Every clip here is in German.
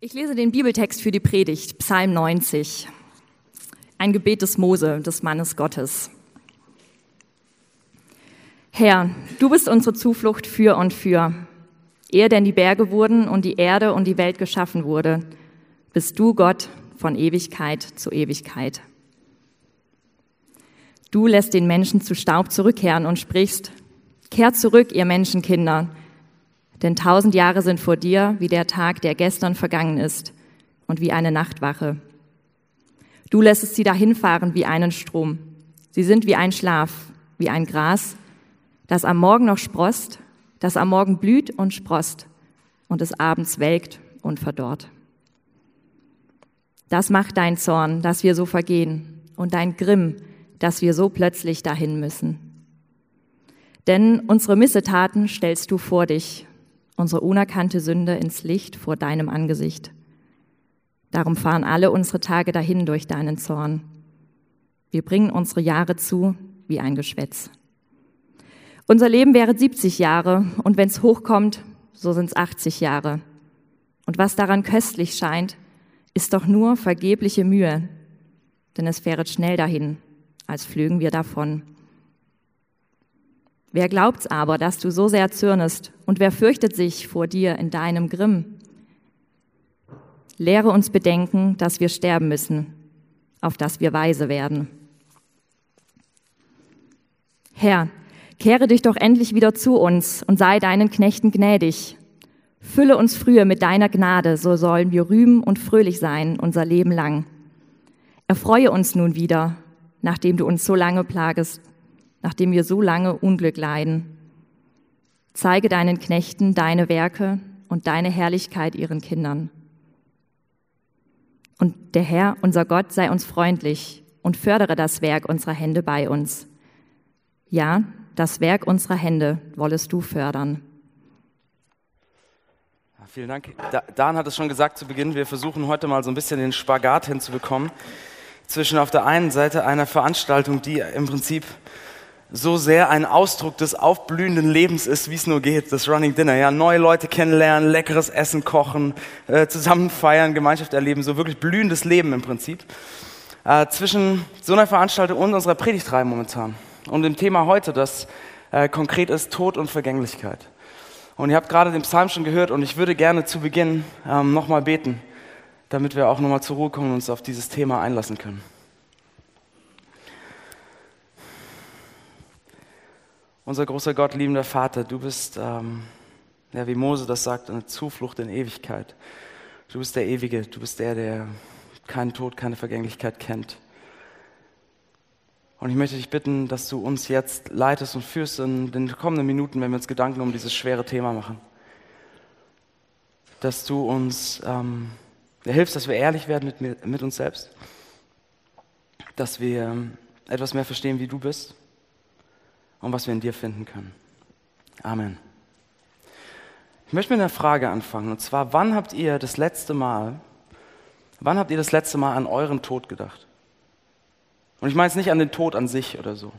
Ich lese den Bibeltext für die Predigt, Psalm 90. Ein Gebet des Mose, des Mannes Gottes. Herr, du bist unsere Zuflucht für und für. Ehe denn die Berge wurden und die Erde und die Welt geschaffen wurde, bist du Gott von Ewigkeit zu Ewigkeit. Du lässt den Menschen zu Staub zurückkehren und sprichst, kehrt zurück, ihr Menschenkinder, denn tausend Jahre sind vor dir wie der Tag, der gestern vergangen ist und wie eine Nachtwache. Du lässt sie dahinfahren wie einen Strom. Sie sind wie ein Schlaf, wie ein Gras, das am Morgen noch sprost, das am Morgen blüht und sprost und des Abends welkt und verdorrt. Das macht dein Zorn, dass wir so vergehen, und dein Grimm, dass wir so plötzlich dahin müssen. Denn unsere Missetaten stellst du vor dich unsere unerkannte Sünde ins Licht vor deinem Angesicht. Darum fahren alle unsere Tage dahin durch deinen Zorn. Wir bringen unsere Jahre zu wie ein Geschwätz. Unser Leben wäre 70 Jahre und wenn es hochkommt, so sind es 80 Jahre. Und was daran köstlich scheint, ist doch nur vergebliche Mühe, denn es fähret schnell dahin, als flögen wir davon. Wer glaubt's aber, dass du so sehr zürnest, und wer fürchtet sich vor dir in deinem Grimm? Lehre uns bedenken, dass wir sterben müssen, auf dass wir weise werden. Herr, kehre dich doch endlich wieder zu uns und sei deinen Knechten gnädig. Fülle uns früher mit deiner Gnade, so sollen wir rühmen und fröhlich sein unser Leben lang. Erfreue uns nun wieder, nachdem du uns so lange plagest nachdem wir so lange Unglück leiden. Zeige deinen Knechten deine Werke und deine Herrlichkeit ihren Kindern. Und der Herr, unser Gott, sei uns freundlich und fördere das Werk unserer Hände bei uns. Ja, das Werk unserer Hände wollest du fördern. vielen Dank. Dan hat es schon gesagt zu Beginn, wir versuchen heute mal so ein bisschen den Spagat hinzubekommen zwischen auf der einen Seite einer Veranstaltung, die im Prinzip so sehr ein Ausdruck des aufblühenden Lebens ist, wie es nur geht, das Running Dinner. Ja, neue Leute kennenlernen, leckeres Essen kochen, äh, zusammen feiern, Gemeinschaft erleben, so wirklich blühendes Leben im Prinzip. Äh, zwischen so einer Veranstaltung und unserer Predigtreihe momentan und dem Thema heute, das äh, konkret ist Tod und Vergänglichkeit. Und ihr habt gerade den Psalm schon gehört und ich würde gerne zu Beginn ähm, nochmal beten, damit wir auch nochmal zur Ruhe kommen und uns auf dieses Thema einlassen können. Unser großer Gott, liebender Vater, du bist, ähm, ja, wie Mose das sagt, eine Zuflucht in Ewigkeit. Du bist der Ewige, du bist der, der keinen Tod, keine Vergänglichkeit kennt. Und ich möchte dich bitten, dass du uns jetzt leitest und führst in den kommenden Minuten, wenn wir uns Gedanken um dieses schwere Thema machen. Dass du uns ähm, hilfst, dass wir ehrlich werden mit, mit uns selbst. Dass wir etwas mehr verstehen, wie du bist und was wir in dir finden können. Amen. Ich möchte mit einer Frage anfangen, und zwar, wann habt ihr das letzte Mal, wann habt ihr das letzte Mal an euren Tod gedacht? Und ich meine jetzt nicht an den Tod an sich oder so.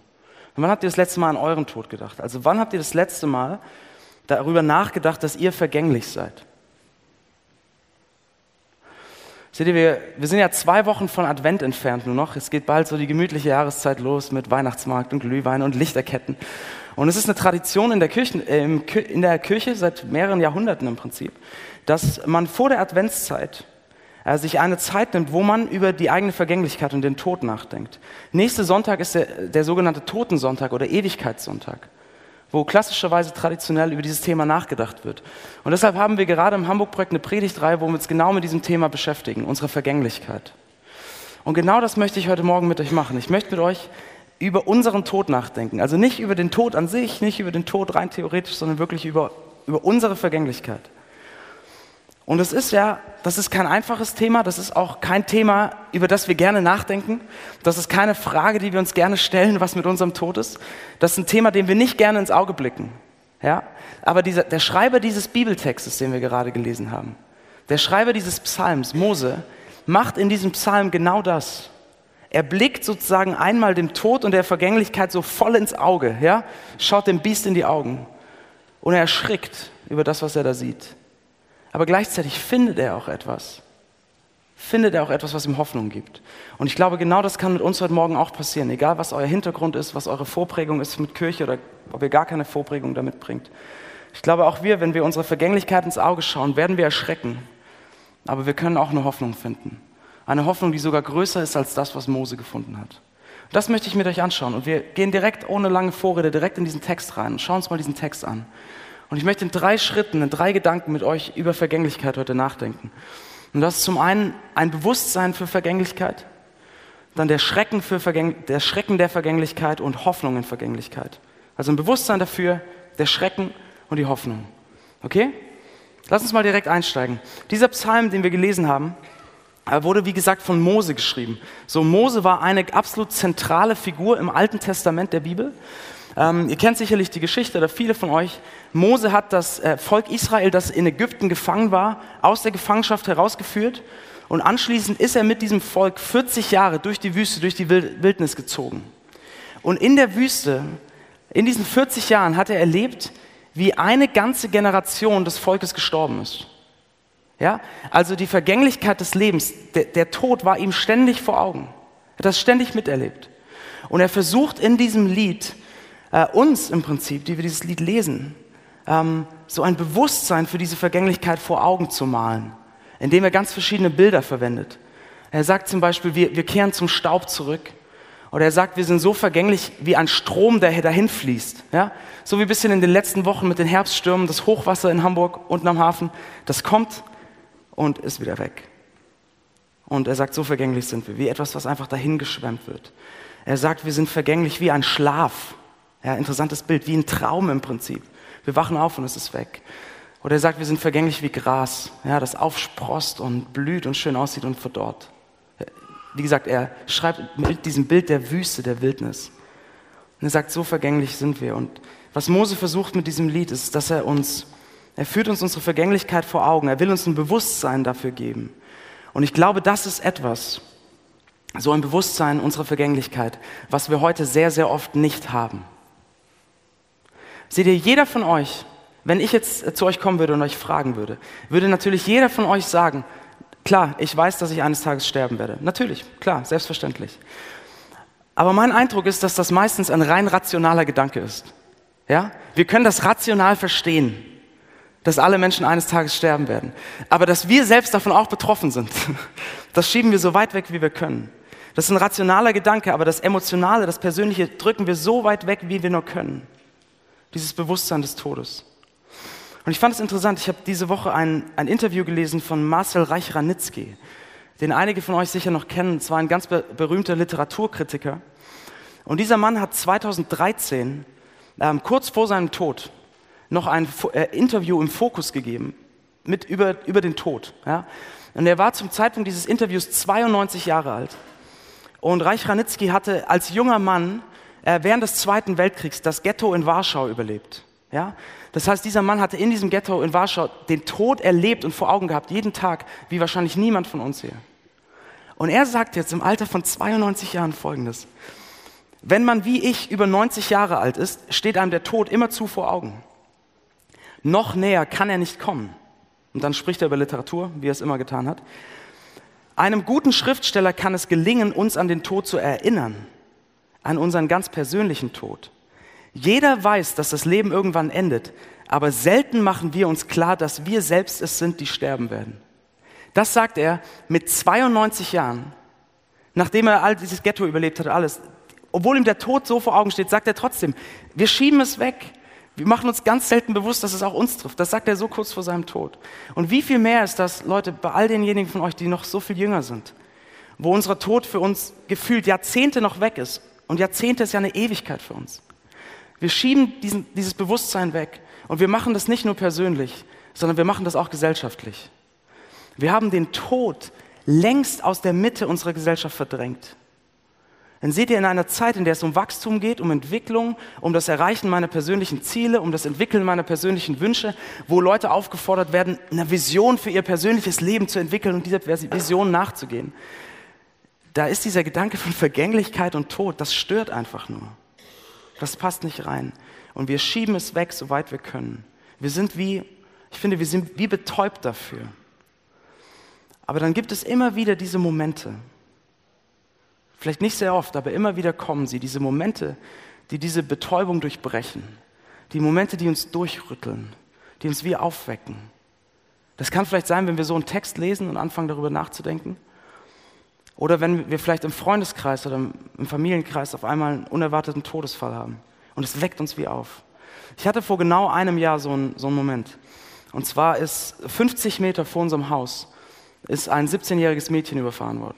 Wann habt ihr das letzte Mal an euren Tod gedacht? Also wann habt ihr das letzte Mal darüber nachgedacht, dass ihr vergänglich seid? Seht ihr, wir, wir sind ja zwei Wochen von Advent entfernt nur noch. Es geht bald so die gemütliche Jahreszeit los mit Weihnachtsmarkt und Glühwein und Lichterketten. Und es ist eine Tradition in der, Kirche, äh, in der Kirche seit mehreren Jahrhunderten im Prinzip, dass man vor der Adventszeit äh, sich eine Zeit nimmt, wo man über die eigene Vergänglichkeit und den Tod nachdenkt. Nächste Sonntag ist der, der sogenannte Totensonntag oder Ewigkeitssonntag wo klassischerweise traditionell über dieses Thema nachgedacht wird. Und deshalb haben wir gerade im Hamburg-Projekt eine Predigtreihe, wo wir uns genau mit diesem Thema beschäftigen, unsere Vergänglichkeit. Und genau das möchte ich heute Morgen mit euch machen. Ich möchte mit euch über unseren Tod nachdenken. Also nicht über den Tod an sich, nicht über den Tod rein theoretisch, sondern wirklich über, über unsere Vergänglichkeit. Und es ist ja, das ist kein einfaches Thema, das ist auch kein Thema, über das wir gerne nachdenken. Das ist keine Frage, die wir uns gerne stellen, was mit unserem Tod ist. Das ist ein Thema, dem wir nicht gerne ins Auge blicken. Ja? Aber dieser, der Schreiber dieses Bibeltextes, den wir gerade gelesen haben, der Schreiber dieses Psalms, Mose, macht in diesem Psalm genau das. Er blickt sozusagen einmal dem Tod und der Vergänglichkeit so voll ins Auge, ja? schaut dem Biest in die Augen und er erschrickt über das, was er da sieht. Aber gleichzeitig findet er auch etwas. Findet er auch etwas, was ihm Hoffnung gibt. Und ich glaube, genau das kann mit uns heute Morgen auch passieren. Egal, was euer Hintergrund ist, was eure Vorprägung ist mit Kirche oder ob ihr gar keine Vorprägung damit bringt. Ich glaube, auch wir, wenn wir unsere Vergänglichkeit ins Auge schauen, werden wir erschrecken. Aber wir können auch eine Hoffnung finden. Eine Hoffnung, die sogar größer ist als das, was Mose gefunden hat. Das möchte ich mit euch anschauen. Und wir gehen direkt ohne lange Vorrede direkt in diesen Text rein. Schauen uns mal diesen Text an. Und ich möchte in drei Schritten, in drei Gedanken mit euch über Vergänglichkeit heute nachdenken. Und das ist zum einen ein Bewusstsein für Vergänglichkeit, dann der Schrecken, für Vergäng der Schrecken der Vergänglichkeit und Hoffnung in Vergänglichkeit. Also ein Bewusstsein dafür, der Schrecken und die Hoffnung. Okay? Lass uns mal direkt einsteigen. Dieser Psalm, den wir gelesen haben, wurde wie gesagt von Mose geschrieben. So Mose war eine absolut zentrale Figur im Alten Testament der Bibel. Ähm, ihr kennt sicherlich die Geschichte, oder viele von euch. Mose hat das äh, Volk Israel, das in Ägypten gefangen war, aus der Gefangenschaft herausgeführt. Und anschließend ist er mit diesem Volk 40 Jahre durch die Wüste, durch die Wildnis gezogen. Und in der Wüste, in diesen 40 Jahren, hat er erlebt, wie eine ganze Generation des Volkes gestorben ist. Ja? Also die Vergänglichkeit des Lebens, der, der Tod war ihm ständig vor Augen. Er hat das ständig miterlebt. Und er versucht in diesem Lied, äh, uns im Prinzip, die wir dieses Lied lesen, ähm, so ein Bewusstsein für diese Vergänglichkeit vor Augen zu malen, indem er ganz verschiedene Bilder verwendet. Er sagt zum Beispiel, wir, wir kehren zum Staub zurück. Oder er sagt, wir sind so vergänglich wie ein Strom, der dahin fließt. Ja? So wie ein bisschen in den letzten Wochen mit den Herbststürmen, das Hochwasser in Hamburg unten am Hafen, das kommt und ist wieder weg. Und er sagt, so vergänglich sind wir, wie etwas, was einfach dahin geschwemmt wird. Er sagt, wir sind vergänglich wie ein Schlaf. Ja, interessantes Bild, wie ein Traum im Prinzip. Wir wachen auf und es ist weg. Oder er sagt, wir sind vergänglich wie Gras, ja, das aufsprost und blüht und schön aussieht und verdorrt. Wie gesagt, er schreibt mit diesem Bild der Wüste, der Wildnis. Und er sagt, so vergänglich sind wir. Und was Mose versucht mit diesem Lied ist, dass er uns, er führt uns unsere Vergänglichkeit vor Augen. Er will uns ein Bewusstsein dafür geben. Und ich glaube, das ist etwas, so ein Bewusstsein unserer Vergänglichkeit, was wir heute sehr, sehr oft nicht haben. Seht ihr, jeder von euch, wenn ich jetzt zu euch kommen würde und euch fragen würde, würde natürlich jeder von euch sagen, klar, ich weiß, dass ich eines Tages sterben werde. Natürlich, klar, selbstverständlich. Aber mein Eindruck ist, dass das meistens ein rein rationaler Gedanke ist. Ja? Wir können das rational verstehen, dass alle Menschen eines Tages sterben werden. Aber dass wir selbst davon auch betroffen sind, das schieben wir so weit weg, wie wir können. Das ist ein rationaler Gedanke, aber das Emotionale, das Persönliche drücken wir so weit weg, wie wir nur können dieses Bewusstsein des Todes. Und ich fand es interessant, ich habe diese Woche ein, ein Interview gelesen von Marcel Reich-Ranitzky, den einige von euch sicher noch kennen. Es war ein ganz berühmter Literaturkritiker. Und dieser Mann hat 2013, ähm, kurz vor seinem Tod, noch ein äh, Interview im Fokus gegeben mit über, über den Tod. Ja? Und er war zum Zeitpunkt dieses Interviews 92 Jahre alt. Und Reich Ranitzky hatte als junger Mann äh, während des Zweiten Weltkriegs das Ghetto in Warschau überlebt. Ja? Das heißt, dieser Mann hatte in diesem Ghetto in Warschau den Tod erlebt und vor Augen gehabt, jeden Tag, wie wahrscheinlich niemand von uns hier. Und er sagt jetzt im Alter von 92 Jahren Folgendes. Wenn man wie ich über 90 Jahre alt ist, steht einem der Tod immerzu vor Augen. Noch näher kann er nicht kommen. Und dann spricht er über Literatur, wie er es immer getan hat. Einem guten Schriftsteller kann es gelingen, uns an den Tod zu erinnern an unseren ganz persönlichen Tod. Jeder weiß, dass das Leben irgendwann endet, aber selten machen wir uns klar, dass wir selbst es sind, die sterben werden. Das sagt er mit 92 Jahren, nachdem er all dieses Ghetto überlebt hat, alles. Obwohl ihm der Tod so vor Augen steht, sagt er trotzdem, wir schieben es weg. Wir machen uns ganz selten bewusst, dass es auch uns trifft. Das sagt er so kurz vor seinem Tod. Und wie viel mehr ist das, Leute, bei all denjenigen von euch, die noch so viel jünger sind, wo unser Tod für uns gefühlt Jahrzehnte noch weg ist und Jahrzehnte ist ja eine Ewigkeit für uns. Wir schieben diesen, dieses Bewusstsein weg. Und wir machen das nicht nur persönlich, sondern wir machen das auch gesellschaftlich. Wir haben den Tod längst aus der Mitte unserer Gesellschaft verdrängt. Dann seht ihr in einer Zeit, in der es um Wachstum geht, um Entwicklung, um das Erreichen meiner persönlichen Ziele, um das Entwickeln meiner persönlichen Wünsche, wo Leute aufgefordert werden, eine Vision für ihr persönliches Leben zu entwickeln und dieser Vision nachzugehen da ist dieser Gedanke von Vergänglichkeit und Tod, das stört einfach nur. Das passt nicht rein. Und wir schieben es weg, soweit wir können. Wir sind wie Ich finde, wir sind wie betäubt dafür. Aber dann gibt es immer wieder diese Momente. Vielleicht nicht sehr oft, aber immer wieder kommen sie, diese Momente, die diese Betäubung durchbrechen. Die Momente, die uns durchrütteln, die uns wie aufwecken. Das kann vielleicht sein, wenn wir so einen Text lesen und anfangen darüber nachzudenken. Oder wenn wir vielleicht im Freundeskreis oder im Familienkreis auf einmal einen unerwarteten Todesfall haben. Und es weckt uns wie auf. Ich hatte vor genau einem Jahr so einen, so einen Moment. Und zwar ist 50 Meter vor unserem Haus ist ein 17-jähriges Mädchen überfahren worden.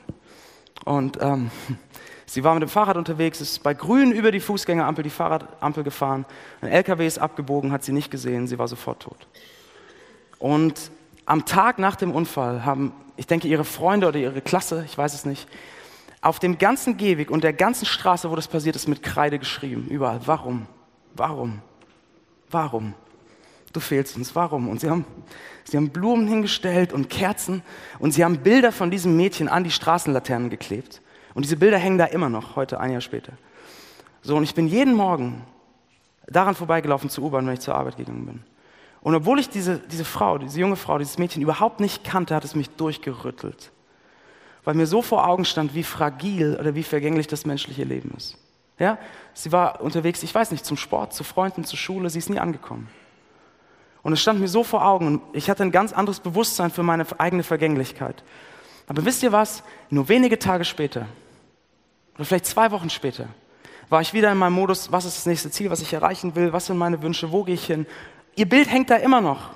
Und ähm, sie war mit dem Fahrrad unterwegs, ist bei Grün über die Fußgängerampel die Fahrradampel gefahren. Ein LKW ist abgebogen, hat sie nicht gesehen, sie war sofort tot. Und am Tag nach dem Unfall haben, ich denke, ihre Freunde oder ihre Klasse, ich weiß es nicht, auf dem ganzen Gehweg und der ganzen Straße, wo das passiert ist, mit Kreide geschrieben. Überall. Warum? Warum? Warum? Du fehlst uns. Warum? Und sie haben, sie haben Blumen hingestellt und Kerzen und sie haben Bilder von diesem Mädchen an die Straßenlaternen geklebt. Und diese Bilder hängen da immer noch, heute ein Jahr später. So, und ich bin jeden Morgen daran vorbeigelaufen zur U-Bahn, wenn ich zur Arbeit gegangen bin. Und obwohl ich diese, diese Frau, diese junge Frau, dieses Mädchen überhaupt nicht kannte, hat es mich durchgerüttelt. Weil mir so vor Augen stand, wie fragil oder wie vergänglich das menschliche Leben ist. Ja? Sie war unterwegs, ich weiß nicht, zum Sport, zu Freunden, zur Schule, sie ist nie angekommen. Und es stand mir so vor Augen und ich hatte ein ganz anderes Bewusstsein für meine eigene Vergänglichkeit. Aber wisst ihr was? Nur wenige Tage später, oder vielleicht zwei Wochen später, war ich wieder in meinem Modus, was ist das nächste Ziel, was ich erreichen will, was sind meine Wünsche, wo gehe ich hin. Ihr Bild hängt da immer noch.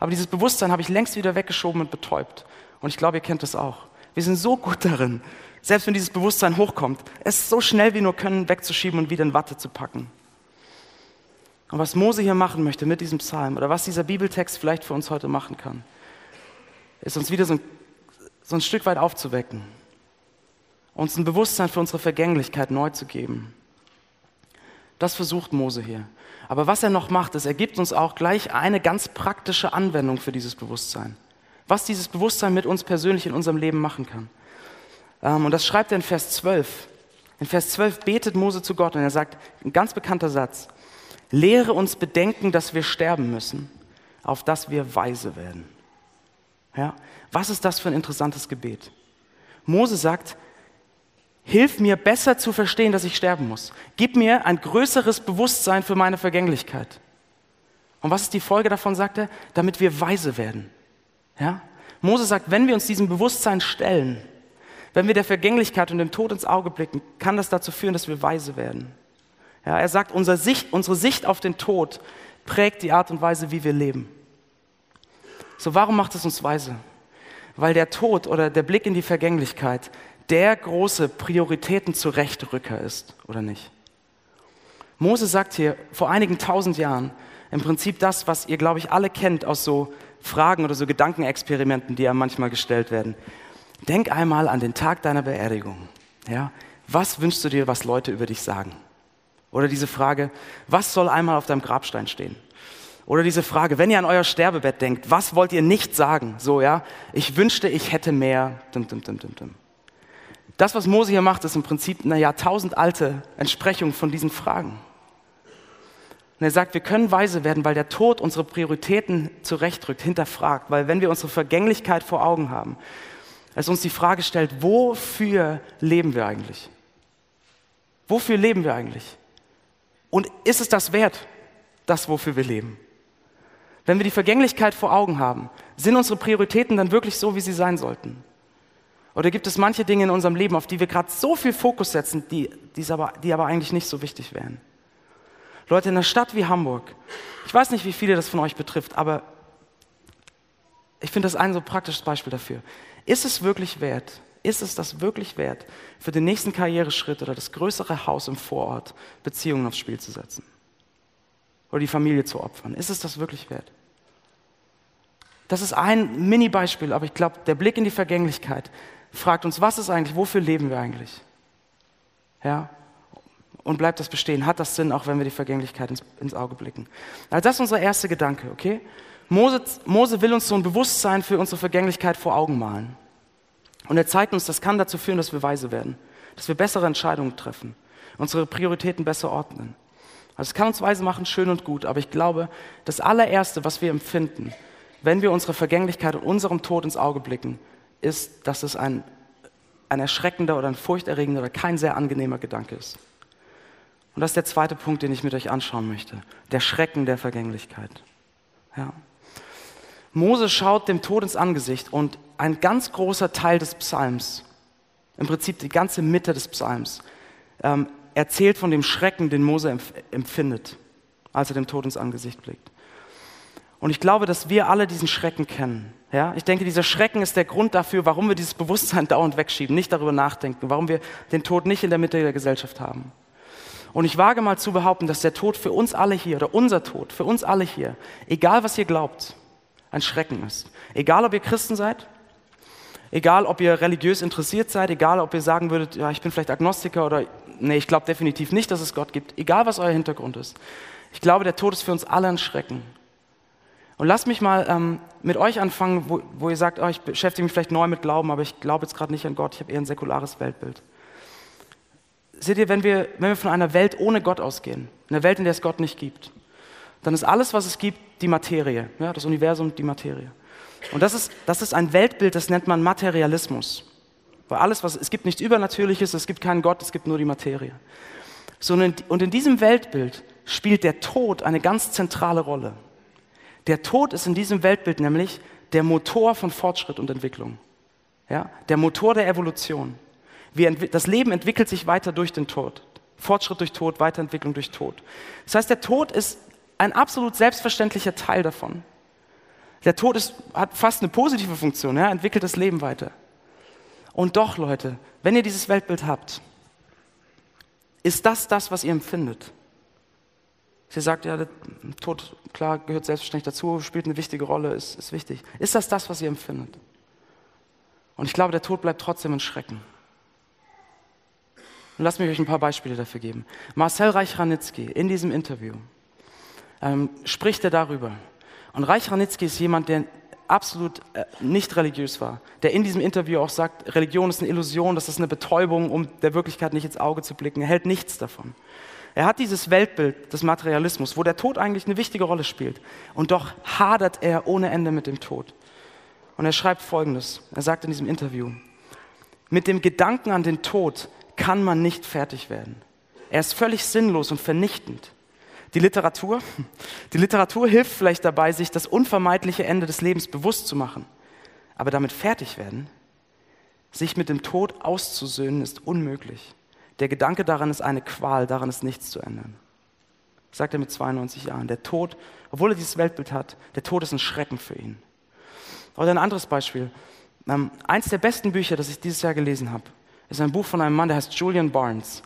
Aber dieses Bewusstsein habe ich längst wieder weggeschoben und betäubt. Und ich glaube, ihr kennt das auch. Wir sind so gut darin, selbst wenn dieses Bewusstsein hochkommt, es so schnell wie nur können wegzuschieben und wieder in Watte zu packen. Und was Mose hier machen möchte mit diesem Psalm oder was dieser Bibeltext vielleicht für uns heute machen kann, ist uns wieder so ein, so ein Stück weit aufzuwecken, uns ein Bewusstsein für unsere Vergänglichkeit neu zu geben. Das versucht Mose hier. Aber was er noch macht, ist, er gibt uns auch gleich eine ganz praktische Anwendung für dieses Bewusstsein. Was dieses Bewusstsein mit uns persönlich in unserem Leben machen kann. Ähm, und das schreibt er in Vers 12. In Vers 12 betet Mose zu Gott und er sagt, ein ganz bekannter Satz, Lehre uns bedenken, dass wir sterben müssen, auf dass wir weise werden. Ja? Was ist das für ein interessantes Gebet? Mose sagt, hilf mir besser zu verstehen, dass ich sterben muss. Gib mir ein größeres Bewusstsein für meine Vergänglichkeit. Und was ist die Folge davon, sagt er? Damit wir weise werden. Ja? Mose sagt, wenn wir uns diesem Bewusstsein stellen, wenn wir der Vergänglichkeit und dem Tod ins Auge blicken, kann das dazu führen, dass wir weise werden. Ja, er sagt, unsere Sicht, unsere Sicht auf den Tod prägt die Art und Weise, wie wir leben. So, warum macht es uns weise? Weil der Tod oder der Blick in die Vergänglichkeit der große Prioritäten zurechtrücker ist, oder nicht? Mose sagt hier vor einigen tausend Jahren im Prinzip das, was ihr, glaube ich, alle kennt aus so Fragen oder so Gedankenexperimenten, die ja manchmal gestellt werden. Denk einmal an den Tag deiner Beerdigung. Ja? Was wünschst du dir, was Leute über dich sagen? Oder diese Frage, was soll einmal auf deinem Grabstein stehen? Oder diese Frage, wenn ihr an euer Sterbebett denkt, was wollt ihr nicht sagen? So, ja, ich wünschte, ich hätte mehr. Dum, dum, dum, dum, dum. Das, was Mose hier macht, ist im Prinzip eine jahrtausendalte Entsprechung von diesen Fragen. Und er sagt, wir können weise werden, weil der Tod unsere Prioritäten zurechtrückt, hinterfragt, weil wenn wir unsere Vergänglichkeit vor Augen haben, es uns die Frage stellt, wofür leben wir eigentlich? Wofür leben wir eigentlich? Und ist es das wert, das, wofür wir leben? Wenn wir die Vergänglichkeit vor Augen haben, sind unsere Prioritäten dann wirklich so, wie sie sein sollten? Oder gibt es manche Dinge in unserem Leben, auf die wir gerade so viel Fokus setzen, die, aber, die aber eigentlich nicht so wichtig wären? Leute, in einer Stadt wie Hamburg, ich weiß nicht, wie viele das von euch betrifft, aber ich finde das ein so praktisches Beispiel dafür. Ist es wirklich wert, ist es das wirklich wert, für den nächsten Karriereschritt oder das größere Haus im Vorort Beziehungen aufs Spiel zu setzen? Oder die Familie zu opfern? Ist es das wirklich wert? Das ist ein Mini-Beispiel, aber ich glaube, der Blick in die Vergänglichkeit fragt uns, was ist eigentlich, wofür leben wir eigentlich? Ja? Und bleibt das bestehen? Hat das Sinn, auch wenn wir die Vergänglichkeit ins, ins Auge blicken? Also das ist unser erster Gedanke, okay? Mose, Mose will uns so ein Bewusstsein für unsere Vergänglichkeit vor Augen malen. Und er zeigt uns, das kann dazu führen, dass wir weise werden, dass wir bessere Entscheidungen treffen, unsere Prioritäten besser ordnen. Also es kann uns weise machen, schön und gut, aber ich glaube, das allererste, was wir empfinden, wenn wir unsere Vergänglichkeit und unserem Tod ins Auge blicken, ist, dass es ein, ein erschreckender oder ein furchterregender oder kein sehr angenehmer Gedanke ist. Und das ist der zweite Punkt, den ich mit euch anschauen möchte. Der Schrecken der Vergänglichkeit. Ja. Mose schaut dem Tod ins Angesicht und ein ganz großer Teil des Psalms, im Prinzip die ganze Mitte des Psalms, ähm, erzählt von dem Schrecken, den Mose empfindet, als er dem Tod ins Angesicht blickt. Und ich glaube, dass wir alle diesen Schrecken kennen. Ja? Ich denke, dieser Schrecken ist der Grund dafür, warum wir dieses Bewusstsein dauernd wegschieben, nicht darüber nachdenken, warum wir den Tod nicht in der Mitte der Gesellschaft haben. Und ich wage mal zu behaupten, dass der Tod für uns alle hier, oder unser Tod, für uns alle hier, egal was ihr glaubt, ein Schrecken ist. Egal, ob ihr Christen seid, egal, ob ihr religiös interessiert seid, egal, ob ihr sagen würdet, ja, ich bin vielleicht Agnostiker oder nee, ich glaube definitiv nicht, dass es Gott gibt, egal, was euer Hintergrund ist. Ich glaube, der Tod ist für uns alle ein Schrecken. Und lasst mich mal ähm, mit euch anfangen, wo, wo ihr sagt, oh, ich beschäftige mich vielleicht neu mit Glauben, aber ich glaube jetzt gerade nicht an Gott, ich habe eher ein säkulares Weltbild. Seht ihr, wenn wir, wenn wir von einer Welt ohne Gott ausgehen, einer Welt, in der es Gott nicht gibt, dann ist alles, was es gibt, die Materie, ja, das Universum, die Materie. Und das ist, das ist ein Weltbild, das nennt man Materialismus. Weil alles, was, es gibt nichts Übernatürliches, es gibt keinen Gott, es gibt nur die Materie. So, und in diesem Weltbild spielt der Tod eine ganz zentrale Rolle. Der Tod ist in diesem Weltbild nämlich der Motor von Fortschritt und Entwicklung. Ja? Der Motor der Evolution. Wir, das Leben entwickelt sich weiter durch den Tod. Fortschritt durch Tod, Weiterentwicklung durch Tod. Das heißt, der Tod ist ein absolut selbstverständlicher Teil davon. Der Tod ist, hat fast eine positive Funktion, ja, entwickelt das Leben weiter. Und doch, Leute, wenn ihr dieses Weltbild habt, ist das das, was ihr empfindet. Sie sagt, ja, der Tod, klar, gehört selbstverständlich dazu, spielt eine wichtige Rolle, ist, ist wichtig. Ist das das, was ihr empfindet? Und ich glaube, der Tod bleibt trotzdem ein Schrecken. Und lasst mich euch ein paar Beispiele dafür geben. Marcel Reich-Ranitzky in diesem Interview ähm, spricht er darüber. Und Reich-Ranitzky ist jemand, der absolut äh, nicht religiös war, der in diesem Interview auch sagt, Religion ist eine Illusion, das ist eine Betäubung, um der Wirklichkeit nicht ins Auge zu blicken. Er hält nichts davon. Er hat dieses Weltbild des Materialismus, wo der Tod eigentlich eine wichtige Rolle spielt. Und doch hadert er ohne Ende mit dem Tod. Und er schreibt Folgendes. Er sagt in diesem Interview, mit dem Gedanken an den Tod kann man nicht fertig werden. Er ist völlig sinnlos und vernichtend. Die Literatur, die Literatur hilft vielleicht dabei, sich das unvermeidliche Ende des Lebens bewusst zu machen. Aber damit fertig werden, sich mit dem Tod auszusöhnen, ist unmöglich. Der Gedanke daran ist eine Qual, daran ist nichts zu ändern. Sagt er mit 92 Jahren. Der Tod, obwohl er dieses Weltbild hat, der Tod ist ein Schrecken für ihn. Oder ein anderes Beispiel. Ähm, eins der besten Bücher, das ich dieses Jahr gelesen habe, ist ein Buch von einem Mann, der heißt Julian Barnes.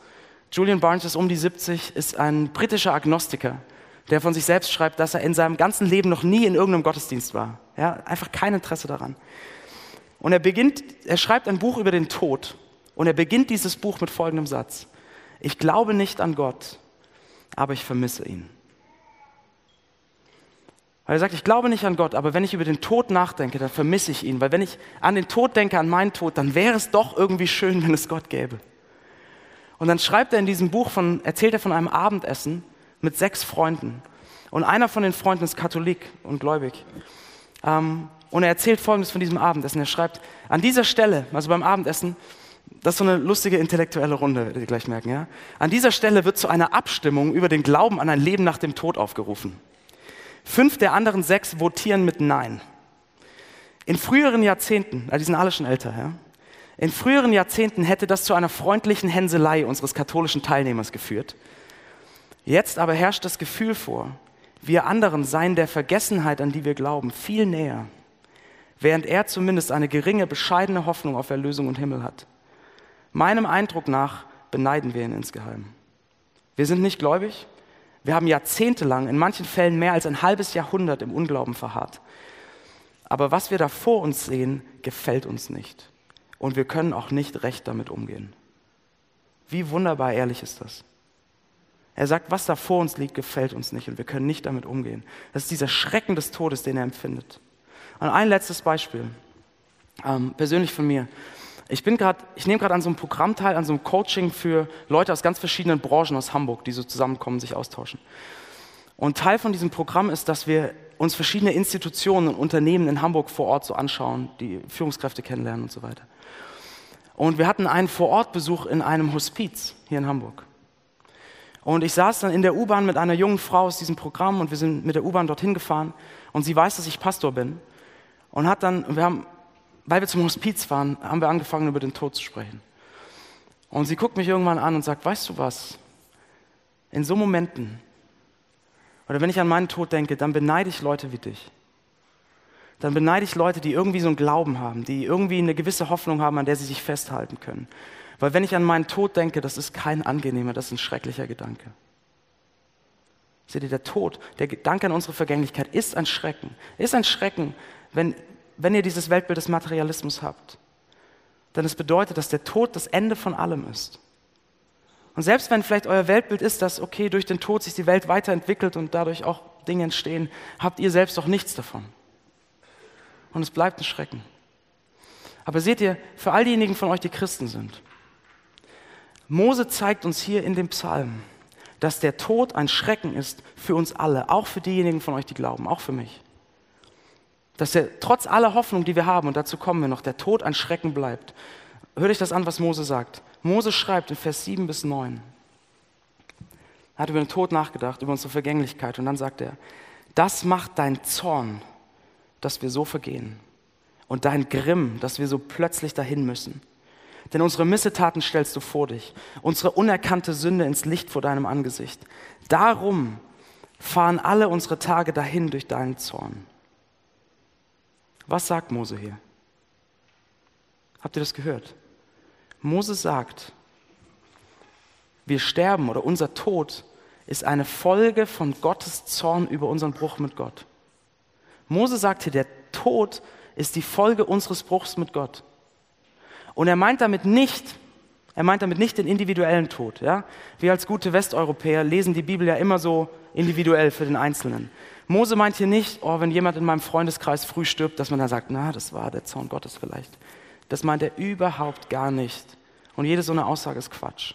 Julian Barnes ist um die 70, ist ein britischer Agnostiker, der von sich selbst schreibt, dass er in seinem ganzen Leben noch nie in irgendeinem Gottesdienst war. Ja, einfach kein Interesse daran. Und er beginnt, er schreibt ein Buch über den Tod und er beginnt dieses Buch mit folgendem Satz. Ich glaube nicht an Gott, aber ich vermisse ihn. Weil er sagt, ich glaube nicht an Gott, aber wenn ich über den Tod nachdenke, dann vermisse ich ihn. Weil wenn ich an den Tod denke, an meinen Tod, dann wäre es doch irgendwie schön, wenn es Gott gäbe. Und dann schreibt er in diesem Buch von, erzählt er von einem Abendessen mit sechs Freunden. Und einer von den Freunden ist Katholik und gläubig. Ähm, und er erzählt Folgendes von diesem Abendessen. Er schreibt, an dieser Stelle, also beim Abendessen, das ist so eine lustige intellektuelle Runde, werdet ihr gleich merken. Ja? An dieser Stelle wird zu einer Abstimmung über den Glauben an ein Leben nach dem Tod aufgerufen. Fünf der anderen sechs votieren mit Nein. In früheren Jahrzehnten, also die sind alle schon älter, ja? in früheren Jahrzehnten hätte das zu einer freundlichen Hänselei unseres katholischen Teilnehmers geführt. Jetzt aber herrscht das Gefühl vor, wir anderen seien der Vergessenheit, an die wir glauben, viel näher, während er zumindest eine geringe, bescheidene Hoffnung auf Erlösung und Himmel hat. Meinem Eindruck nach beneiden wir ihn insgeheim. Wir sind nicht gläubig. Wir haben jahrzehntelang, in manchen Fällen mehr als ein halbes Jahrhundert im Unglauben verharrt. Aber was wir da vor uns sehen, gefällt uns nicht. Und wir können auch nicht recht damit umgehen. Wie wunderbar ehrlich ist das? Er sagt, was da vor uns liegt, gefällt uns nicht und wir können nicht damit umgehen. Das ist dieser Schrecken des Todes, den er empfindet. Und ein letztes Beispiel, ähm, persönlich von mir. Ich bin gerade, ich nehme gerade an so einem Programm teil, an so einem Coaching für Leute aus ganz verschiedenen Branchen aus Hamburg, die so zusammenkommen, sich austauschen. Und Teil von diesem Programm ist, dass wir uns verschiedene Institutionen und Unternehmen in Hamburg vor Ort so anschauen, die Führungskräfte kennenlernen und so weiter. Und wir hatten einen Vorortbesuch in einem Hospiz hier in Hamburg. Und ich saß dann in der U-Bahn mit einer jungen Frau aus diesem Programm und wir sind mit der U-Bahn dorthin gefahren und sie weiß, dass ich Pastor bin und hat dann, wir haben, weil wir zum Hospiz fahren, haben wir angefangen über den Tod zu sprechen. Und sie guckt mich irgendwann an und sagt, weißt du was? In so Momenten, oder wenn ich an meinen Tod denke, dann beneide ich Leute wie dich. Dann beneide ich Leute, die irgendwie so einen Glauben haben, die irgendwie eine gewisse Hoffnung haben, an der sie sich festhalten können. Weil wenn ich an meinen Tod denke, das ist kein angenehmer, das ist ein schrecklicher Gedanke. Seht ihr, der Tod, der Gedanke an unsere Vergänglichkeit ist ein Schrecken. Ist ein Schrecken, wenn, wenn ihr dieses Weltbild des Materialismus habt. Denn es bedeutet, dass der Tod das Ende von allem ist. Und selbst wenn vielleicht euer Weltbild ist, dass, okay, durch den Tod sich die Welt weiterentwickelt und dadurch auch Dinge entstehen, habt ihr selbst doch nichts davon. Und es bleibt ein Schrecken. Aber seht ihr, für all diejenigen von euch, die Christen sind, Mose zeigt uns hier in dem Psalm, dass der Tod ein Schrecken ist für uns alle, auch für diejenigen von euch, die glauben, auch für mich. Dass er trotz aller Hoffnung, die wir haben, und dazu kommen wir noch, der Tod ein Schrecken bleibt. Hört euch das an, was Mose sagt. Mose schreibt in Vers 7 bis 9. Er hat über den Tod nachgedacht, über unsere Vergänglichkeit. Und dann sagt er, das macht dein Zorn, dass wir so vergehen. Und dein Grimm, dass wir so plötzlich dahin müssen. Denn unsere Missetaten stellst du vor dich, unsere unerkannte Sünde ins Licht vor deinem Angesicht. Darum fahren alle unsere Tage dahin durch deinen Zorn. Was sagt Mose hier? Habt ihr das gehört? Mose sagt, wir sterben oder unser Tod ist eine Folge von Gottes Zorn über unseren Bruch mit Gott. Mose sagt hier, der Tod ist die Folge unseres Bruchs mit Gott. Und er meint damit nicht, er meint damit nicht den individuellen Tod. Ja? Wir als gute Westeuropäer lesen die Bibel ja immer so individuell für den Einzelnen. Mose meint hier nicht, oh, wenn jemand in meinem Freundeskreis früh stirbt, dass man dann sagt, na, das war der Zorn Gottes vielleicht. Das meint er überhaupt gar nicht. Und jede so eine Aussage ist Quatsch.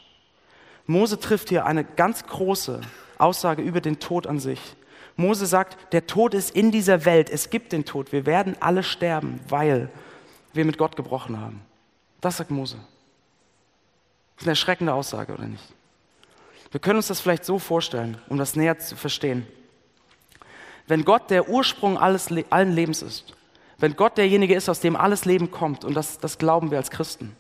Mose trifft hier eine ganz große Aussage über den Tod an sich. Mose sagt, der Tod ist in dieser Welt, es gibt den Tod, wir werden alle sterben, weil wir mit Gott gebrochen haben. Das sagt Mose. Das ist eine erschreckende Aussage, oder nicht? Wir können uns das vielleicht so vorstellen, um das näher zu verstehen. Wenn Gott der Ursprung alles, allen Lebens ist, wenn Gott derjenige ist, aus dem alles Leben kommt, und das, das glauben wir als Christen,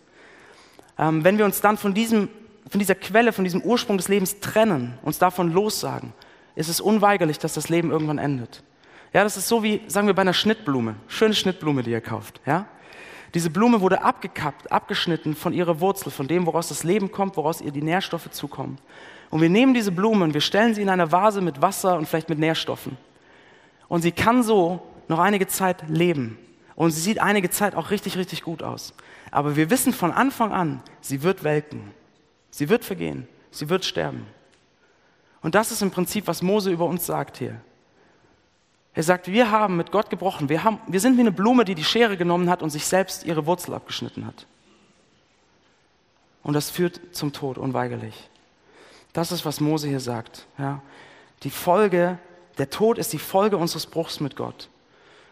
ähm, wenn wir uns dann von, diesem, von dieser Quelle, von diesem Ursprung des Lebens trennen, uns davon lossagen, ist es unweigerlich, dass das Leben irgendwann endet. Ja, das ist so wie, sagen wir, bei einer Schnittblume. Schöne Schnittblume, die ihr kauft. Ja? Diese Blume wurde abgekappt, abgeschnitten von ihrer Wurzel, von dem, woraus das Leben kommt, woraus ihr die Nährstoffe zukommen. Und wir nehmen diese Blume und wir stellen sie in eine Vase mit Wasser und vielleicht mit Nährstoffen. Und sie kann so noch einige Zeit leben. Und sie sieht einige Zeit auch richtig, richtig gut aus. Aber wir wissen von Anfang an, sie wird welken. Sie wird vergehen. Sie wird sterben. Und das ist im Prinzip, was Mose über uns sagt hier. Er sagt, wir haben mit Gott gebrochen. Wir, haben, wir sind wie eine Blume, die die Schere genommen hat und sich selbst ihre Wurzel abgeschnitten hat. Und das führt zum Tod unweigerlich. Das ist, was Mose hier sagt. Ja. Die Folge, der Tod ist die Folge unseres Bruchs mit Gott.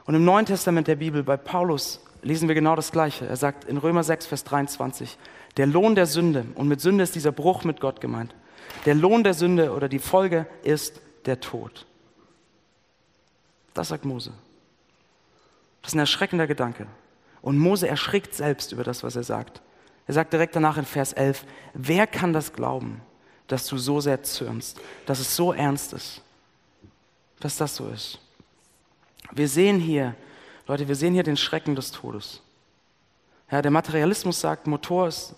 Und im Neuen Testament der Bibel, bei Paulus, lesen wir genau das Gleiche. Er sagt in Römer 6, Vers 23, der Lohn der Sünde, und mit Sünde ist dieser Bruch mit Gott gemeint, der Lohn der Sünde oder die Folge ist der Tod. Das sagt Mose. Das ist ein erschreckender Gedanke. Und Mose erschrickt selbst über das, was er sagt. Er sagt direkt danach in Vers 11, wer kann das glauben, dass du so sehr zürnst, dass es so ernst ist, dass das so ist. Wir sehen hier, Leute, wir sehen hier den Schrecken des Todes. Ja, der Materialismus sagt, Motor ist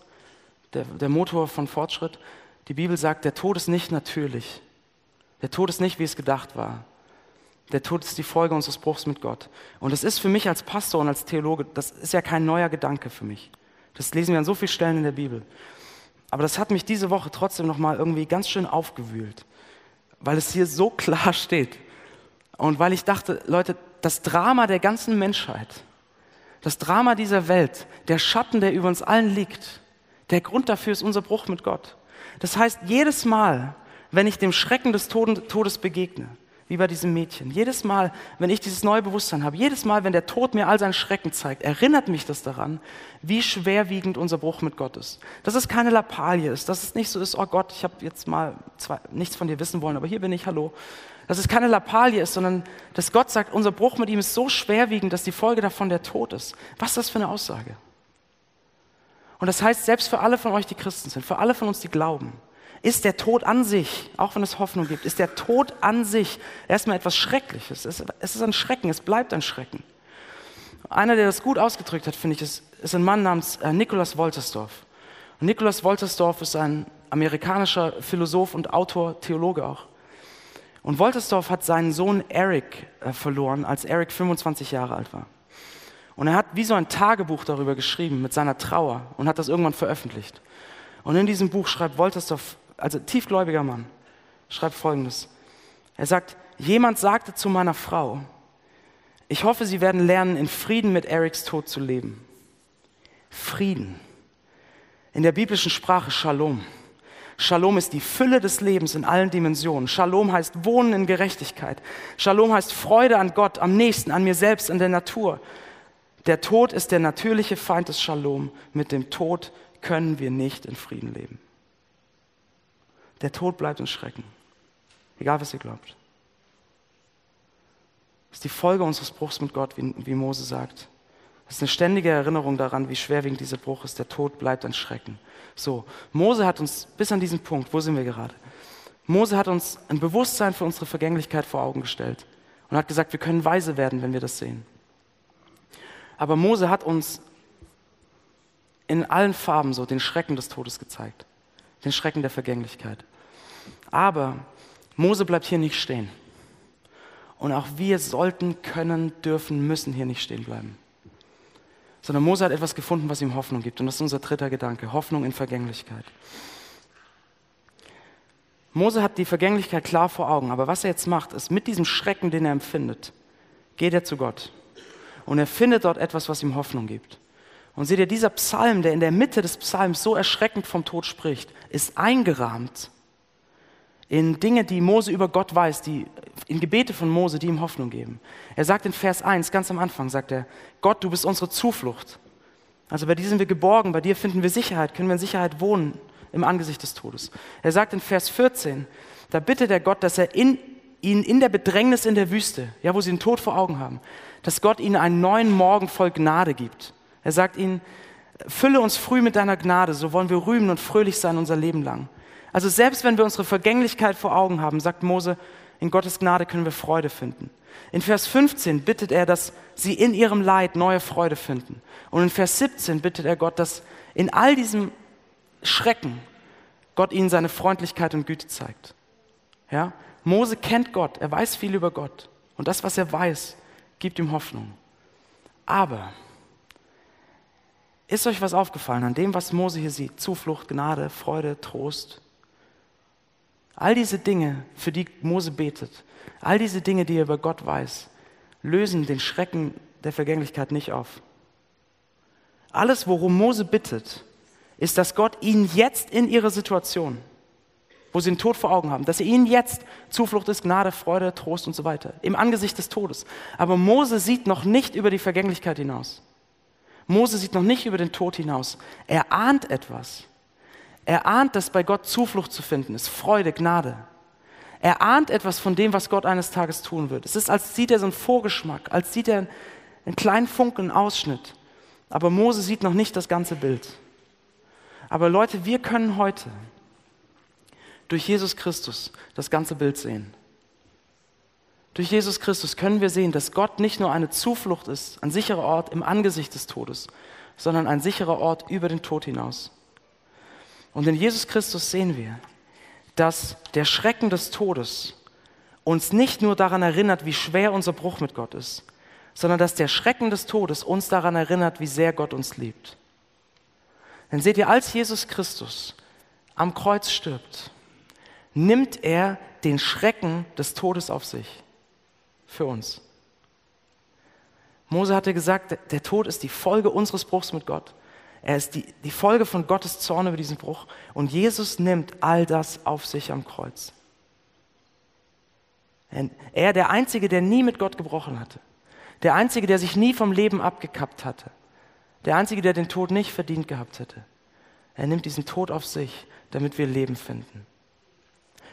der, der Motor von Fortschritt. Die Bibel sagt, der Tod ist nicht natürlich. Der Tod ist nicht, wie es gedacht war. Der Tod ist die Folge unseres Bruchs mit Gott. Und das ist für mich als Pastor und als Theologe, das ist ja kein neuer Gedanke für mich. Das lesen wir an so vielen Stellen in der Bibel. Aber das hat mich diese Woche trotzdem nochmal irgendwie ganz schön aufgewühlt, weil es hier so klar steht. Und weil ich dachte, Leute, das Drama der ganzen Menschheit, das Drama dieser Welt, der Schatten, der über uns allen liegt, der Grund dafür ist unser Bruch mit Gott. Das heißt, jedes Mal, wenn ich dem Schrecken des Todes begegne, wie bei diesem Mädchen. Jedes Mal, wenn ich dieses neue Bewusstsein habe, jedes Mal, wenn der Tod mir all seinen Schrecken zeigt, erinnert mich das daran, wie schwerwiegend unser Bruch mit Gott ist. Dass es keine Lappalie ist, dass es nicht so ist, oh Gott, ich habe jetzt mal zwei, nichts von dir wissen wollen, aber hier bin ich, hallo. Dass es keine Lappalie ist, sondern dass Gott sagt, unser Bruch mit ihm ist so schwerwiegend, dass die Folge davon der Tod ist. Was ist das für eine Aussage? Und das heißt, selbst für alle von euch, die Christen sind, für alle von uns, die glauben, ist der Tod an sich, auch wenn es Hoffnung gibt, ist der Tod an sich erstmal etwas Schreckliches. Es ist ein Schrecken, es bleibt ein Schrecken. Einer, der das gut ausgedrückt hat, finde ich, ist, ist ein Mann namens äh, Nikolaus Woltersdorf. Nikolaus Woltersdorf ist ein amerikanischer Philosoph und Autor, Theologe auch. Und Woltersdorf hat seinen Sohn Eric äh, verloren, als Eric 25 Jahre alt war. Und er hat wie so ein Tagebuch darüber geschrieben mit seiner Trauer und hat das irgendwann veröffentlicht. Und in diesem Buch schreibt Woltersdorf, also tiefgläubiger Mann, schreibt Folgendes. Er sagt, jemand sagte zu meiner Frau, ich hoffe, Sie werden lernen, in Frieden mit Erics Tod zu leben. Frieden. In der biblischen Sprache Shalom. Shalom ist die Fülle des Lebens in allen Dimensionen. Shalom heißt Wohnen in Gerechtigkeit. Shalom heißt Freude an Gott, am Nächsten, an mir selbst, an der Natur. Der Tod ist der natürliche Feind des Shalom. Mit dem Tod können wir nicht in Frieden leben. Der Tod bleibt uns Schrecken, egal was ihr glaubt. Das ist die Folge unseres Bruchs mit Gott, wie, wie Mose sagt. Das ist eine ständige Erinnerung daran, wie schwerwiegend dieser Bruch ist. Der Tod bleibt ein Schrecken. So, Mose hat uns bis an diesen Punkt, wo sind wir gerade? Mose hat uns ein Bewusstsein für unsere Vergänglichkeit vor Augen gestellt und hat gesagt, wir können weise werden, wenn wir das sehen. Aber Mose hat uns in allen Farben so den Schrecken des Todes gezeigt, den Schrecken der Vergänglichkeit. Aber Mose bleibt hier nicht stehen. Und auch wir sollten, können, dürfen, müssen hier nicht stehen bleiben. Sondern Mose hat etwas gefunden, was ihm Hoffnung gibt. Und das ist unser dritter Gedanke, Hoffnung in Vergänglichkeit. Mose hat die Vergänglichkeit klar vor Augen, aber was er jetzt macht, ist mit diesem Schrecken, den er empfindet, geht er zu Gott. Und er findet dort etwas, was ihm Hoffnung gibt. Und seht ihr, dieser Psalm, der in der Mitte des Psalms so erschreckend vom Tod spricht, ist eingerahmt in Dinge, die Mose über Gott weiß, die, in Gebete von Mose, die ihm Hoffnung geben. Er sagt in Vers 1, ganz am Anfang, sagt er, Gott, du bist unsere Zuflucht. Also bei dir sind wir geborgen, bei dir finden wir Sicherheit, können wir in Sicherheit wohnen im Angesicht des Todes. Er sagt in Vers 14, da bittet er Gott, dass er in, ihn in der Bedrängnis in der Wüste, ja, wo sie den Tod vor Augen haben, dass Gott ihnen einen neuen Morgen voll Gnade gibt. Er sagt ihnen, fülle uns früh mit deiner Gnade, so wollen wir rühmen und fröhlich sein unser Leben lang. Also selbst wenn wir unsere Vergänglichkeit vor Augen haben, sagt Mose, in Gottes Gnade können wir Freude finden. In Vers 15 bittet er, dass sie in ihrem Leid neue Freude finden. Und in Vers 17 bittet er Gott, dass in all diesem Schrecken Gott ihnen seine Freundlichkeit und Güte zeigt. Ja? Mose kennt Gott, er weiß viel über Gott. Und das, was er weiß, gibt ihm Hoffnung. Aber ist euch was aufgefallen an dem, was Mose hier sieht? Zuflucht, Gnade, Freude, Trost. All diese Dinge, für die Mose betet, all diese Dinge, die er über Gott weiß, lösen den Schrecken der Vergänglichkeit nicht auf. Alles, worum Mose bittet, ist, dass Gott ihn jetzt in ihrer Situation, wo sie den Tod vor Augen haben, dass er ihnen jetzt Zuflucht ist, Gnade, Freude, Trost und so weiter, im Angesicht des Todes. Aber Mose sieht noch nicht über die Vergänglichkeit hinaus. Mose sieht noch nicht über den Tod hinaus. Er ahnt etwas. Er ahnt, dass bei Gott Zuflucht zu finden ist, Freude, Gnade. Er ahnt etwas von dem, was Gott eines Tages tun wird. Es ist, als sieht er so einen Vorgeschmack, als sieht er einen kleinen Funken, einen Ausschnitt. Aber Mose sieht noch nicht das ganze Bild. Aber Leute, wir können heute durch Jesus Christus das ganze Bild sehen. Durch Jesus Christus können wir sehen, dass Gott nicht nur eine Zuflucht ist, ein sicherer Ort im Angesicht des Todes, sondern ein sicherer Ort über den Tod hinaus. Und in Jesus Christus sehen wir, dass der Schrecken des Todes uns nicht nur daran erinnert, wie schwer unser Bruch mit Gott ist, sondern dass der Schrecken des Todes uns daran erinnert, wie sehr Gott uns liebt. Denn seht ihr, als Jesus Christus am Kreuz stirbt, nimmt er den Schrecken des Todes auf sich für uns. Mose hatte gesagt, der Tod ist die Folge unseres Bruchs mit Gott. Er ist die, die Folge von Gottes Zorn über diesen Bruch. Und Jesus nimmt all das auf sich am Kreuz. Er, der Einzige, der nie mit Gott gebrochen hatte. Der Einzige, der sich nie vom Leben abgekappt hatte. Der Einzige, der den Tod nicht verdient gehabt hätte. Er nimmt diesen Tod auf sich, damit wir Leben finden.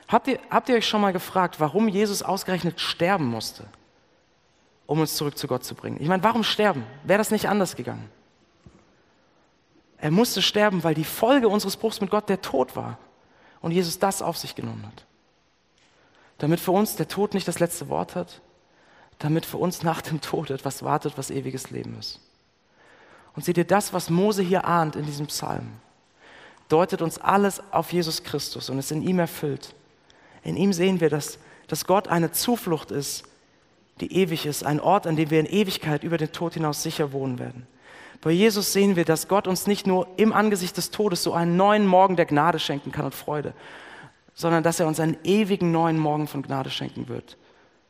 Habt ihr, habt ihr euch schon mal gefragt, warum Jesus ausgerechnet sterben musste, um uns zurück zu Gott zu bringen? Ich meine, warum sterben? Wäre das nicht anders gegangen? Er musste sterben, weil die Folge unseres Bruchs mit Gott der Tod war. Und Jesus das auf sich genommen hat. Damit für uns der Tod nicht das letzte Wort hat, damit für uns nach dem Tod etwas wartet, was ewiges Leben ist. Und seht ihr, das, was Mose hier ahnt in diesem Psalm, deutet uns alles auf Jesus Christus und ist in ihm erfüllt. In ihm sehen wir, dass, dass Gott eine Zuflucht ist, die ewig ist, ein Ort, an dem wir in Ewigkeit über den Tod hinaus sicher wohnen werden. Bei Jesus sehen wir, dass Gott uns nicht nur im Angesicht des Todes so einen neuen Morgen der Gnade schenken kann und Freude, sondern dass er uns einen ewigen neuen Morgen von Gnade schenken wird.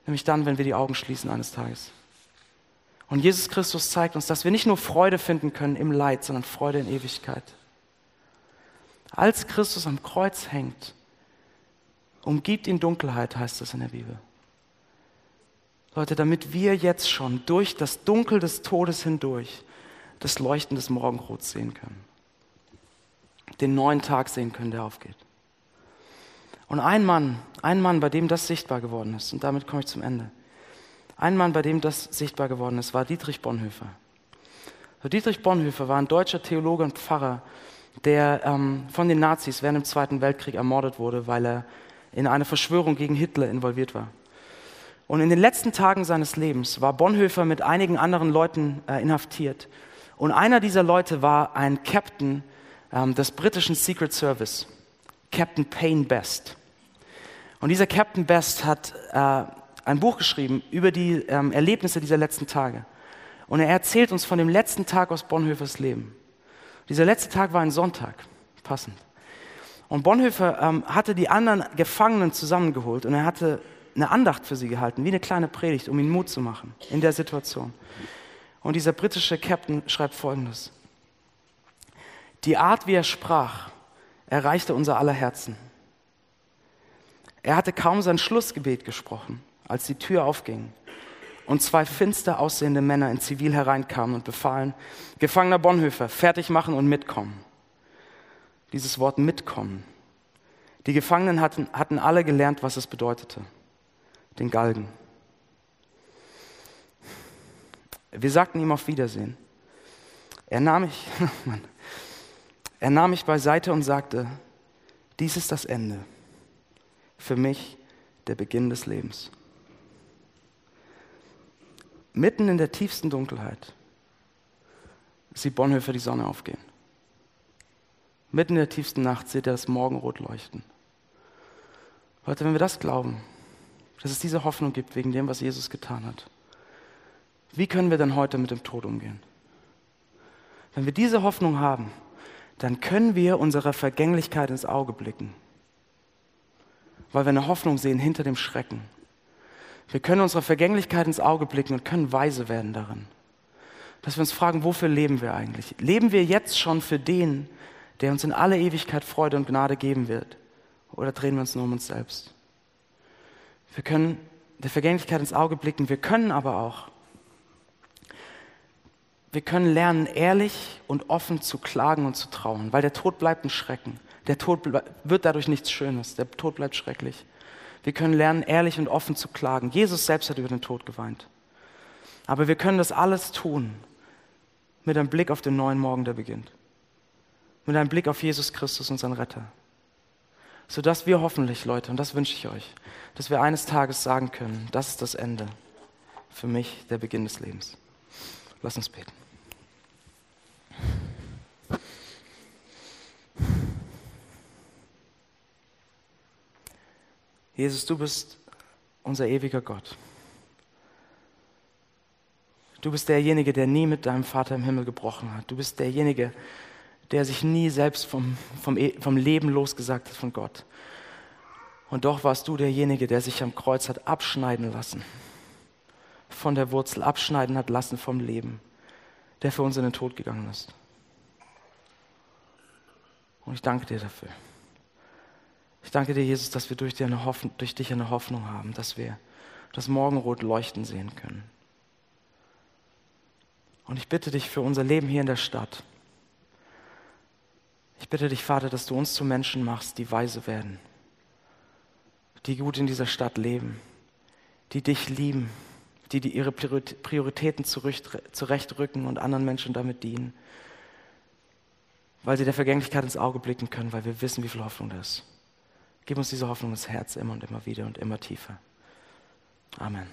Nämlich dann, wenn wir die Augen schließen eines Tages. Und Jesus Christus zeigt uns, dass wir nicht nur Freude finden können im Leid, sondern Freude in Ewigkeit. Als Christus am Kreuz hängt, umgibt ihn Dunkelheit, heißt es in der Bibel. Leute, damit wir jetzt schon durch das Dunkel des Todes hindurch das Leuchten des Morgenrots sehen können. Den neuen Tag sehen können, der aufgeht. Und ein Mann, ein Mann, bei dem das sichtbar geworden ist, und damit komme ich zum Ende. Ein Mann, bei dem das sichtbar geworden ist, war Dietrich Bonhoeffer. Dietrich Bonhoeffer war ein deutscher Theologe und Pfarrer, der ähm, von den Nazis während dem Zweiten Weltkrieg ermordet wurde, weil er in eine Verschwörung gegen Hitler involviert war. Und in den letzten Tagen seines Lebens war Bonhoeffer mit einigen anderen Leuten äh, inhaftiert. Und einer dieser Leute war ein Captain ähm, des britischen Secret Service, Captain Payne Best. Und dieser Captain Best hat äh, ein Buch geschrieben über die ähm, Erlebnisse dieser letzten Tage. Und er erzählt uns von dem letzten Tag aus Bonhoeffers Leben. Dieser letzte Tag war ein Sonntag, passend. Und Bonhoeffer ähm, hatte die anderen Gefangenen zusammengeholt und er hatte eine Andacht für sie gehalten, wie eine kleine Predigt, um ihnen Mut zu machen in der Situation. Und dieser britische Captain schreibt Folgendes. Die Art, wie er sprach, erreichte unser aller Herzen. Er hatte kaum sein Schlussgebet gesprochen, als die Tür aufging und zwei finster aussehende Männer in Zivil hereinkamen und befahlen, Gefangener Bonhoeffer, fertig machen und mitkommen. Dieses Wort mitkommen. Die Gefangenen hatten, hatten alle gelernt, was es bedeutete. Den Galgen. Wir sagten ihm auf Wiedersehen. Er nahm mich, er nahm mich beiseite und sagte, dies ist das Ende. Für mich der Beginn des Lebens mitten in der tiefsten Dunkelheit sieht Bonhoeffer die Sonne aufgehen. Mitten in der tiefsten Nacht sieht er das Morgenrot leuchten. Leute, wenn wir das glauben, dass es diese Hoffnung gibt wegen dem, was Jesus getan hat, wie können wir dann heute mit dem Tod umgehen? Wenn wir diese Hoffnung haben, dann können wir unserer Vergänglichkeit ins Auge blicken, weil wir eine Hoffnung sehen hinter dem Schrecken, wir können unserer Vergänglichkeit ins Auge blicken und können weise werden darin. Dass wir uns fragen, wofür leben wir eigentlich? Leben wir jetzt schon für den, der uns in alle Ewigkeit Freude und Gnade geben wird? Oder drehen wir uns nur um uns selbst? Wir können der Vergänglichkeit ins Auge blicken, wir können aber auch, wir können lernen, ehrlich und offen zu klagen und zu trauen, weil der Tod bleibt ein Schrecken. Der Tod wird dadurch nichts Schönes, der Tod bleibt schrecklich. Wir können lernen, ehrlich und offen zu klagen. Jesus selbst hat über den Tod geweint. Aber wir können das alles tun mit einem Blick auf den neuen Morgen, der beginnt. Mit einem Blick auf Jesus Christus, unseren Retter. Sodass wir hoffentlich, Leute, und das wünsche ich euch, dass wir eines Tages sagen können, das ist das Ende. Für mich der Beginn des Lebens. Lass uns beten. Jesus, du bist unser ewiger Gott. Du bist derjenige, der nie mit deinem Vater im Himmel gebrochen hat. Du bist derjenige, der sich nie selbst vom, vom, e, vom Leben losgesagt hat von Gott. Und doch warst du derjenige, der sich am Kreuz hat abschneiden lassen. Von der Wurzel abschneiden hat lassen vom Leben, der für uns in den Tod gegangen ist. Und ich danke dir dafür Ich danke dir, Jesus, dass wir durch, dir eine Hoffnung, durch dich eine Hoffnung haben, dass wir das Morgenrot leuchten sehen können. Und ich bitte dich für unser Leben hier in der Stadt. Ich bitte dich, Vater, dass du uns zu Menschen machst, die weise werden, die gut in dieser Stadt leben, die dich lieben, die, die ihre Prioritäten zurechtrücken und anderen Menschen damit dienen, weil sie der Vergänglichkeit ins Auge blicken können, weil wir wissen, wie viel Hoffnung das ist. Gib uns diese Hoffnung ins Herz immer und immer wieder und immer tiefer. Amen.